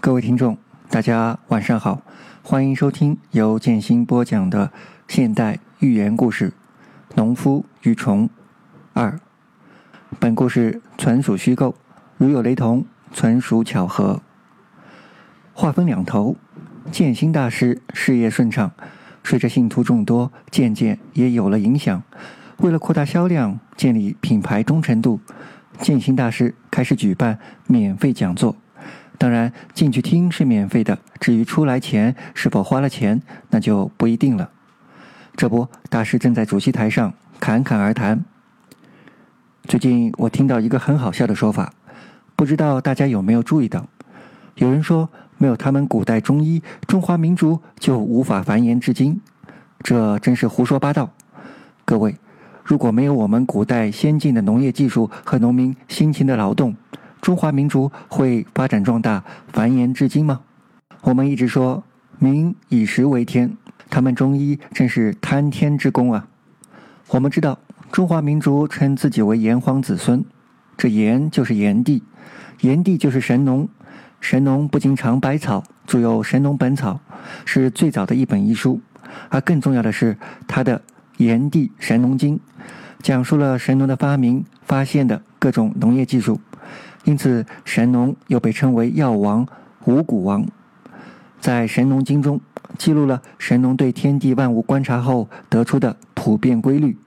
各位听众，大家晚上好，欢迎收听由建新播讲的现代寓言故事《农夫与虫二》。本故事纯属虚构，如有雷同，纯属巧合。话分两头，建新大师事业顺畅，随着信徒众多，渐渐也有了影响。为了扩大销量，建立品牌忠诚度，建新大师开始举办免费讲座。当然，进去听是免费的，至于出来钱是否花了钱，那就不一定了。这不，大师正在主席台上侃侃而谈。最近我听到一个很好笑的说法，不知道大家有没有注意到？有人说，没有他们古代中医，中华民族就无法繁衍至今。这真是胡说八道！各位，如果没有我们古代先进的农业技术和农民辛勤的劳动，中华民族会发展壮大、繁衍至今吗？我们一直说“民以食为天”，他们中医真是贪天之功啊！我们知道，中华民族称自己为炎黄子孙，这炎就是炎帝，炎帝就是神农。神农不仅尝百草，著有《神农本草》，是最早的一本医书。而更重要的是，他的《炎帝神农经》，讲述了神农的发明、发现的各种农业技术。因此，神农又被称为药王、五谷王。在《神农经》中，记录了神农对天地万物观察后得出的普遍规律。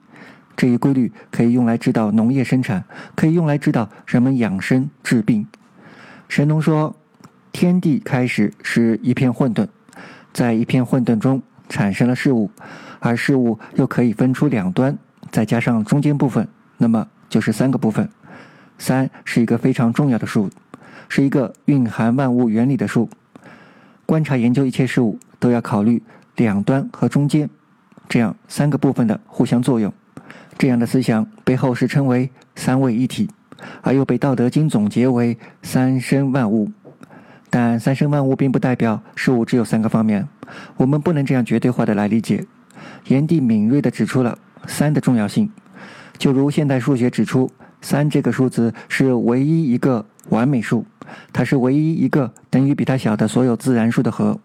这一规律可以用来指导农业生产，可以用来指导人们养生治病。神农说：“天地开始是一片混沌，在一片混沌中产生了事物，而事物又可以分出两端，再加上中间部分，那么就是三个部分。”三是一个非常重要的数，是一个蕴含万物原理的数。观察研究一切事物，都要考虑两端和中间，这样三个部分的互相作用。这样的思想被后世称为三位一体，而又被《道德经》总结为三生万物。但三生万物并不代表事物只有三个方面，我们不能这样绝对化的来理解。炎帝敏锐地指出了三的重要性，就如现代数学指出。三这个数字是唯一一个完美数，它是唯一一个等于比它小的所有自然数的和。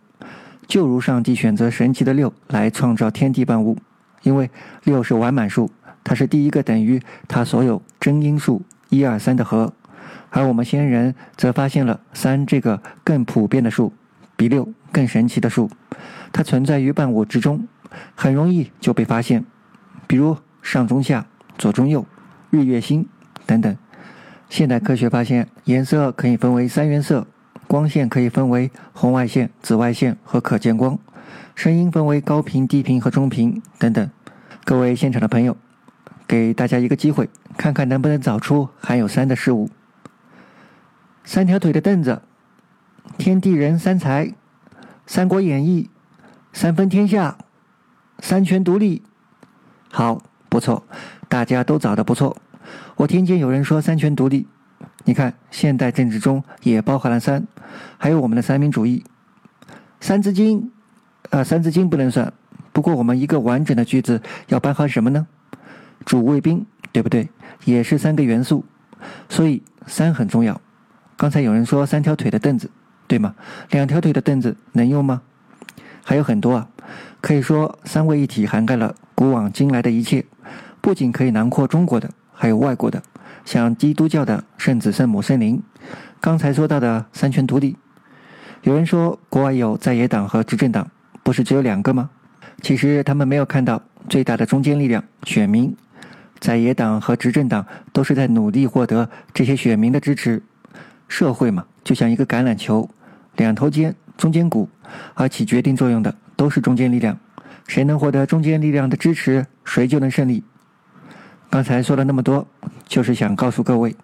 就如上帝选择神奇的六来创造天地万物，因为六是完满数，它是第一个等于它所有真因数一二三的和。而我们先人则发现了三这个更普遍的数，比六更神奇的数，它存在于万物之中，很容易就被发现，比如上中下、左中右、日月星。等等，现代科学发现，颜色可以分为三原色，光线可以分为红外线、紫外线和可见光，声音分为高频、低频和中频等等。各位现场的朋友，给大家一个机会，看看能不能找出含有三的事物。三条腿的凳子，天地人三才，三国演义，三分天下，三权独立。好，不错，大家都找的不错。我听见有人说三权独立，你看现代政治中也包含了三，还有我们的三民主义。三字经，啊，三字经不能算。不过我们一个完整的句子要包含什么呢？主谓宾，对不对？也是三个元素，所以三很重要。刚才有人说三条腿的凳子，对吗？两条腿的凳子能用吗？还有很多啊，可以说三位一体涵盖了古往今来的一切，不仅可以囊括中国的。还有外国的，像基督教的圣子、圣母、圣灵。刚才说到的三权独立，有人说国外有在野党和执政党，不是只有两个吗？其实他们没有看到最大的中坚力量——选民。在野党和执政党都是在努力获得这些选民的支持。社会嘛，就像一个橄榄球，两头尖，中间鼓，而起决定作用的都是中坚力量。谁能获得中坚力量的支持，谁就能胜利。刚才说了那么多，就是想告诉各位，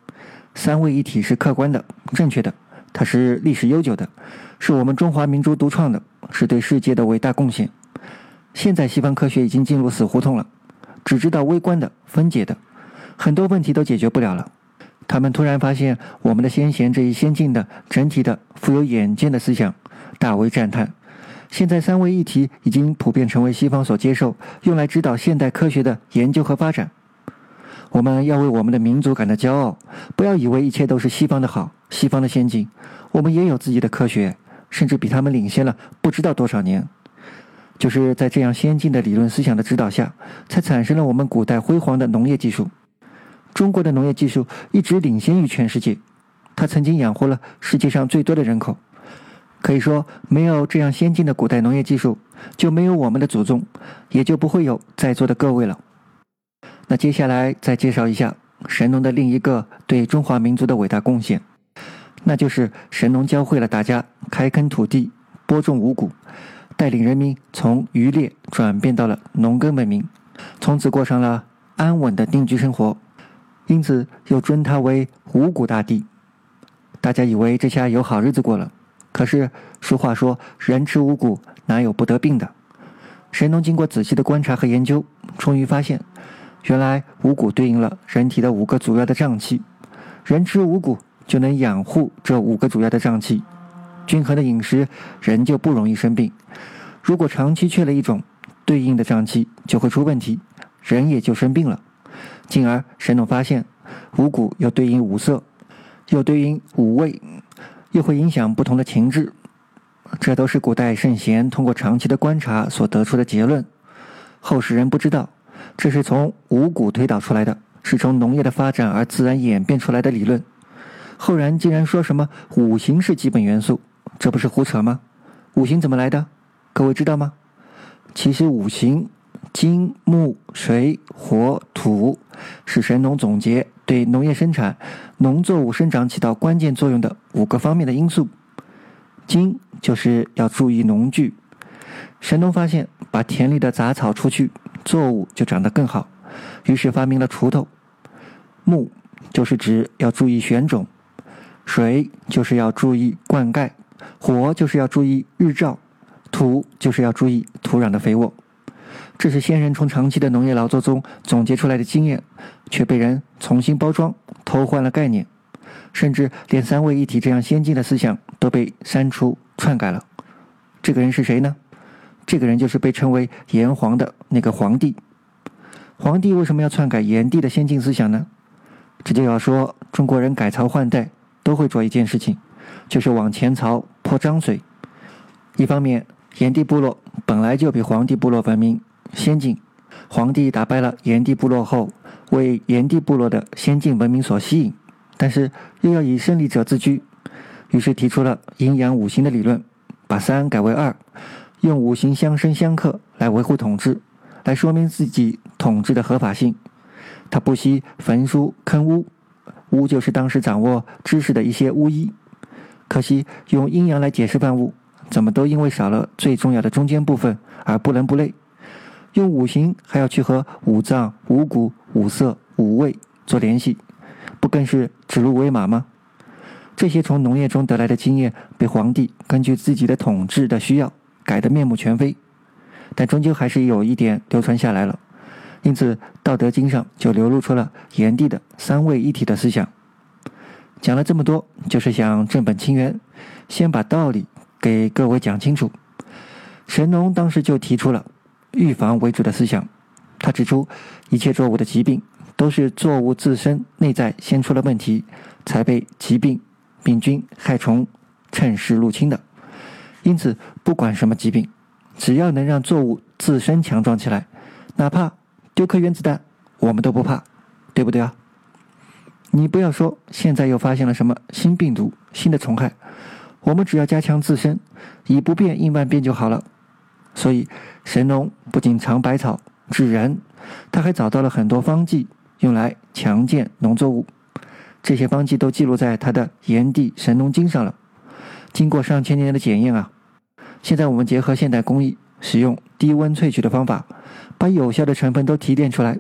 三位一体是客观的、正确的，它是历史悠久的，是我们中华民族独创的，是对世界的伟大贡献。现在西方科学已经进入死胡同了，只知道微观的、分解的，很多问题都解决不了了。他们突然发现，我们的先贤这一先进的、整体的、富有远见的思想，大为赞叹。现在三位一体已经普遍成为西方所接受，用来指导现代科学的研究和发展。我们要为我们的民族感到骄傲，不要以为一切都是西方的好，西方的先进。我们也有自己的科学，甚至比他们领先了不知道多少年。就是在这样先进的理论思想的指导下，才产生了我们古代辉煌的农业技术。中国的农业技术一直领先于全世界，它曾经养活了世界上最多的人口。可以说，没有这样先进的古代农业技术，就没有我们的祖宗，也就不会有在座的各位了。那接下来再介绍一下神农的另一个对中华民族的伟大贡献，那就是神农教会了大家开垦土地、播种五谷。带领人民从渔猎转变到了农耕文明，从此过上了安稳的定居生活，因此又尊他为五谷大帝。大家以为这下有好日子过了，可是俗话说“人吃五谷，哪有不得病的”。神农经过仔细的观察和研究，终于发现，原来五谷对应了人体的五个主要的脏器，人吃五谷就能养护这五个主要的脏器。均衡的饮食，人就不容易生病。如果长期缺了一种对应的脏器，就会出问题，人也就生病了。进而，神农发现，五谷又对应五色，又对应五味，又会影响不同的情志。这都是古代圣贤通过长期的观察所得出的结论。后世人不知道，这是从五谷推导出来的，是从农业的发展而自然演变出来的理论。后人竟然说什么五行是基本元素。这不是胡扯吗？五行怎么来的？各位知道吗？其实五行金木水火土是神农总结对农业生产、农作物生长起到关键作用的五个方面的因素。金就是要注意农具，神农发现把田里的杂草除去，作物就长得更好，于是发明了锄头。木就是指要注意选种，水就是要注意灌溉。火就是要注意日照，土就是要注意土壤的肥沃。这是先人从长期的农业劳作中总结出来的经验，却被人重新包装，偷换了概念，甚至连三位一体这样先进的思想都被删除篡改了。这个人是谁呢？这个人就是被称为炎黄的那个皇帝。皇帝为什么要篡改炎帝的先进思想呢？这就要说中国人改朝换代都会做一件事情。就是往前朝泼脏水。一方面，炎帝部落本来就比黄帝部落文明先进，黄帝打败了炎帝部落后，为炎帝部落的先进文明所吸引，但是又要以胜利者自居，于是提出了阴阳五行的理论，把三改为二，用五行相生相克来维护统治，来说明自己统治的合法性。他不惜焚书坑巫，巫就是当时掌握知识的一些巫医。可惜用阴阳来解释万物，怎么都因为少了最重要的中间部分而不伦不类。用五行还要去和五脏、五谷、五色、五味做联系，不更是指鹿为马吗？这些从农业中得来的经验，被皇帝根据自己的统治的需要改得面目全非，但终究还是有一点流传下来了。因此，《道德经》上就流露出了炎帝的三位一体的思想。讲了这么多，就是想正本清源，先把道理给各位讲清楚。神农当时就提出了预防为主的思想，他指出，一切作物的疾病都是作物自身内在先出了问题，才被疾病、病菌、害虫趁势入侵的。因此，不管什么疾病，只要能让作物自身强壮起来，哪怕丢颗原子弹，我们都不怕，对不对啊？你不要说，现在又发现了什么新病毒、新的虫害，我们只要加强自身，以不变应万变就好了。所以，神农不仅尝百草治人，他还找到了很多方剂，用来强健农作物。这些方剂都记录在他的《炎帝神农经》上了。经过上千年的检验啊，现在我们结合现代工艺，使用低温萃取的方法，把有效的成分都提炼出来。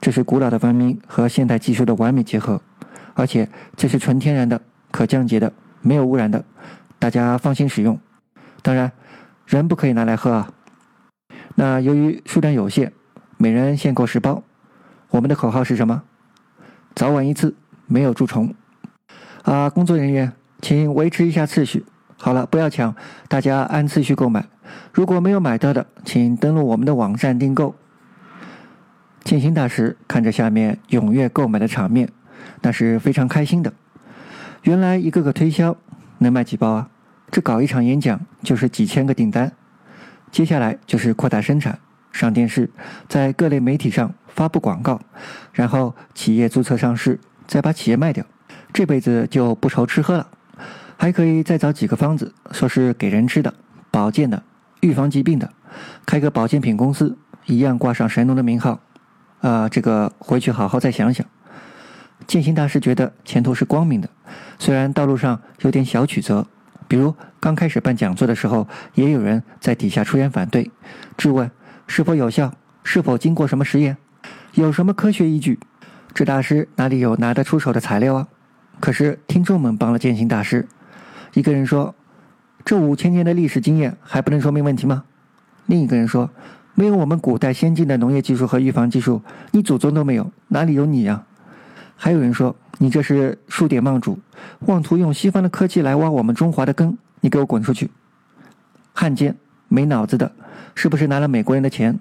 这是古老的文明和现代技术的完美结合，而且这是纯天然的、可降解的、没有污染的，大家放心使用。当然，人不可以拿来喝啊。那由于数量有限，每人限购十包。我们的口号是什么？早晚一次，没有蛀虫。啊，工作人员，请维持一下次序。好了，不要抢，大家按次序购买。如果没有买到的，请登录我们的网站订购。建新大师看着下面踊跃购买的场面，那是非常开心的。原来一个个推销能卖几包啊？这搞一场演讲就是几千个订单。接下来就是扩大生产，上电视，在各类媒体上发布广告，然后企业注册上市，再把企业卖掉，这辈子就不愁吃喝了。还可以再找几个方子，说是给人吃的、保健的、预防疾病的，开个保健品公司，一样挂上神农的名号。啊，这个回去好好再想想。建新大师觉得前途是光明的，虽然道路上有点小曲折，比如刚开始办讲座的时候，也有人在底下出言反对，质问是否有效，是否经过什么实验，有什么科学依据。这大师哪里有拿得出手的材料啊？可是听众们帮了建新大师。一个人说：“这五千年的历史经验还不能说明问题吗？”另一个人说：“没有我们古代先进的农业技术和预防技术，你祖宗都没有，哪里有你呀？”还有人说：“你这是数典忘祖，妄图用西方的科技来挖我们中华的根，你给我滚出去！”汉奸，没脑子的，是不是拿了美国人的钱？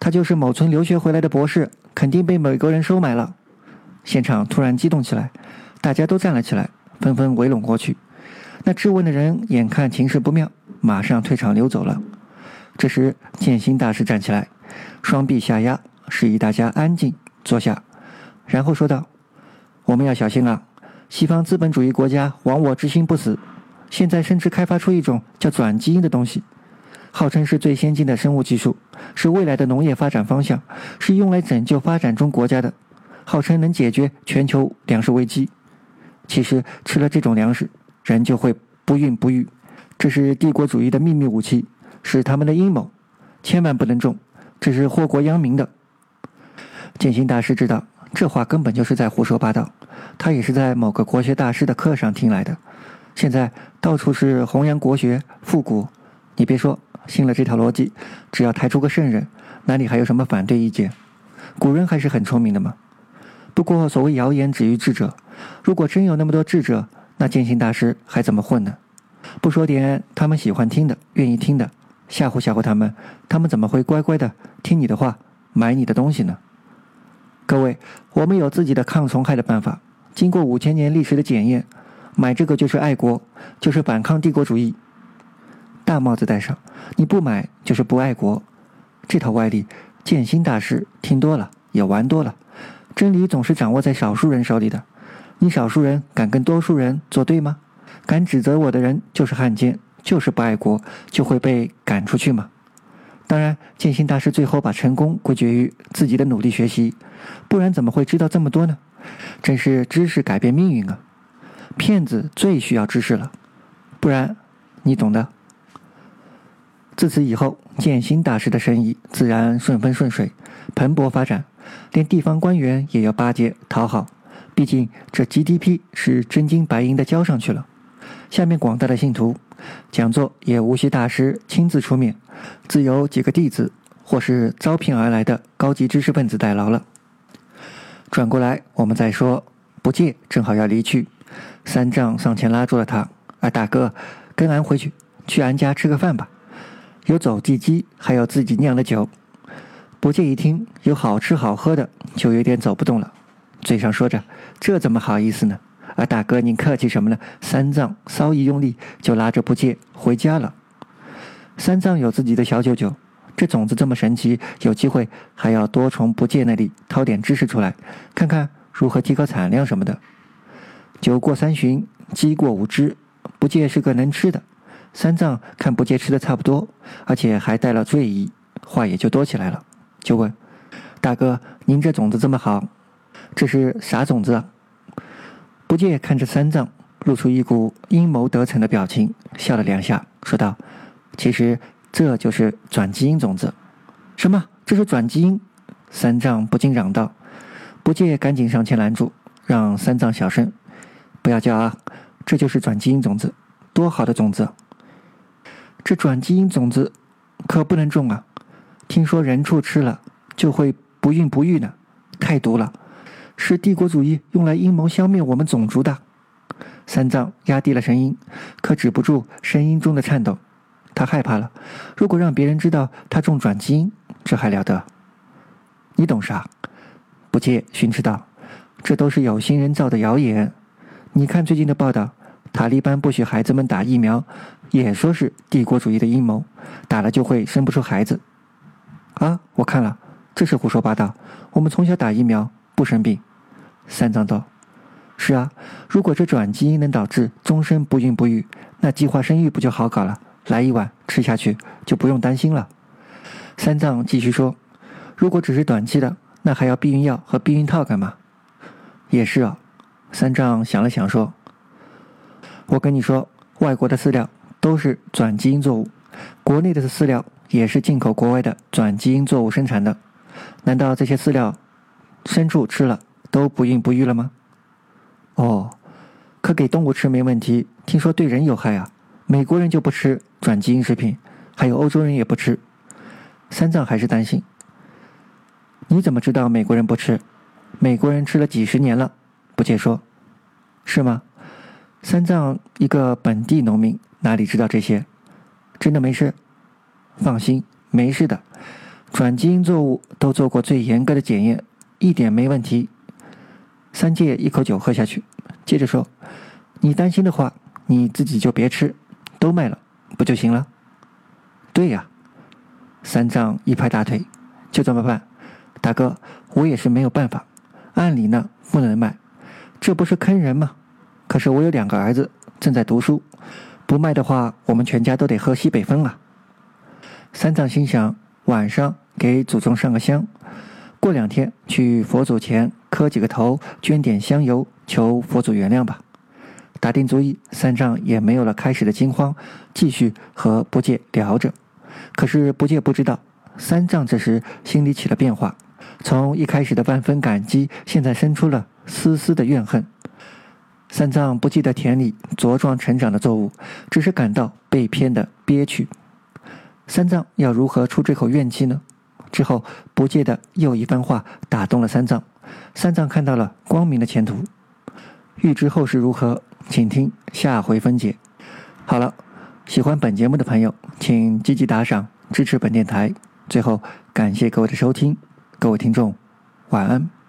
他就是某村留学回来的博士，肯定被美国人收买了。现场突然激动起来，大家都站了起来，纷纷围拢过去。那质问的人眼看情势不妙，马上退场溜走了。这时，建新大师站起来，双臂下压，示意大家安静坐下。然后说道：“我们要小心啊！西方资本主义国家亡我之心不死，现在甚至开发出一种叫转基因的东西，号称是最先进的生物技术，是未来的农业发展方向，是用来拯救发展中国家的，号称能解决全球粮食危机。其实吃了这种粮食，人就会不孕不育。这是帝国主义的秘密武器，是他们的阴谋，千万不能中，这是祸国殃民的。”建新大师知道。这话根本就是在胡说八道，他也是在某个国学大师的课上听来的。现在到处是弘扬国学复古，你别说，信了这套逻辑，只要抬出个圣人，哪里还有什么反对意见？古人还是很聪明的嘛。不过所谓谣言止于智者，如果真有那么多智者，那建行大师还怎么混呢？不说点他们喜欢听的、愿意听的，吓唬吓唬他们，他们怎么会乖乖的听你的话，买你的东西呢？各位，我们有自己的抗虫害的办法。经过五千年历史的检验，买这个就是爱国，就是反抗帝国主义。大帽子戴上，你不买就是不爱国。这套歪理，建新大师听多了，也玩多了。真理总是掌握在少数人手里的。你少数人敢跟多数人作对吗？敢指责我的人就是汉奸，就是不爱国，就会被赶出去吗？当然，建新大师最后把成功归结于自己的努力学习，不然怎么会知道这么多呢？真是知识改变命运啊！骗子最需要知识了，不然你懂的。自此以后，建新大师的生意自然顺风顺水，蓬勃发展，连地方官员也要巴结讨好。毕竟这 GDP 是真金白银的交上去了。下面广大的信徒。讲座也无需大师亲自出面，自有几个弟子或是招聘而来的高级知识分子代劳了。转过来，我们再说，不借正好要离去，三藏上前拉住了他：“啊，大哥，跟俺回去，去俺家吃个饭吧，有走地鸡，还有自己酿的酒。”不借一听有好吃好喝的，就有点走不动了，嘴上说着：“这怎么好意思呢？”啊，大哥，您客气什么呢？三藏稍一用力，就拉着不戒回家了。三藏有自己的小九九，这种子这么神奇，有机会还要多从不戒那里掏点知识出来，看看如何提高产量什么的。酒过三巡，鸡过五只，不戒是个能吃的。三藏看不戒吃的差不多，而且还带了醉意，话也就多起来了，就问：“大哥，您这种子这么好，这是啥种子啊？”不戒看着三藏，露出一股阴谋得逞的表情，笑了两下，说道：“其实这就是转基因种子。”“什么？这是转基因？”三藏不禁嚷道。不戒赶紧上前拦住，让三藏小声：“不要叫啊！这就是转基因种子，多好的种子！这转基因种子可不能种啊！听说人畜吃了就会不孕不育呢，太毒了。”是帝国主义用来阴谋消灭我们种族的。三藏压低了声音，可止不住声音中的颤抖。他害怕了，如果让别人知道他中转基因，这还了得？你懂啥？不戒训斥道：“这都是有心人造的谣言。你看最近的报道，塔利班不许孩子们打疫苗，也说是帝国主义的阴谋，打了就会生不出孩子。啊，我看了，这是胡说八道。我们从小打疫苗不生病。”三藏道：“是啊，如果这转基因能导致终身不孕不育，那计划生育不就好搞了？来一碗吃下去就不用担心了。”三藏继续说：“如果只是短期的。”那还要避孕药和避孕套干嘛？也是啊，三藏想了想说：“我跟你说，外国的饲料都是转基因作物，国内的饲料也是进口国外的转基因作物生产的。难道这些饲料牲畜吃了都不孕不育了吗？”哦，可给动物吃没问题，听说对人有害啊！美国人就不吃转基因食品，还有欧洲人也不吃。三藏还是担心。你怎么知道美国人不吃？美国人吃了几十年了。不解说：“是吗？”三藏一个本地农民，哪里知道这些？真的没事？放心，没事的。转基因作物都做过最严格的检验，一点没问题。三戒一口酒喝下去，接着说：“你担心的话，你自己就别吃，都卖了不就行了？”对呀。三藏一拍大腿：“就这么办。”大哥，我也是没有办法。按理呢不能卖，这不是坑人吗？可是我有两个儿子正在读书，不卖的话，我们全家都得喝西北风啊。三藏心想，晚上给祖宗上个香，过两天去佛祖前磕几个头，捐点香油，求佛祖原谅吧。打定主意，三藏也没有了开始的惊慌，继续和不戒聊着。可是不戒不知道，三藏这时心里起了变化。从一开始的万分感激，现在生出了丝丝的怨恨。三藏不记得田里茁壮成长的作物，只是感到被骗的憋屈。三藏要如何出这口怨气呢？之后不戒的又一番话打动了三藏，三藏看到了光明的前途。欲知后事如何，请听下回分解。好了，喜欢本节目的朋友，请积极打赏支持本电台。最后，感谢各位的收听。各位听众，晚安。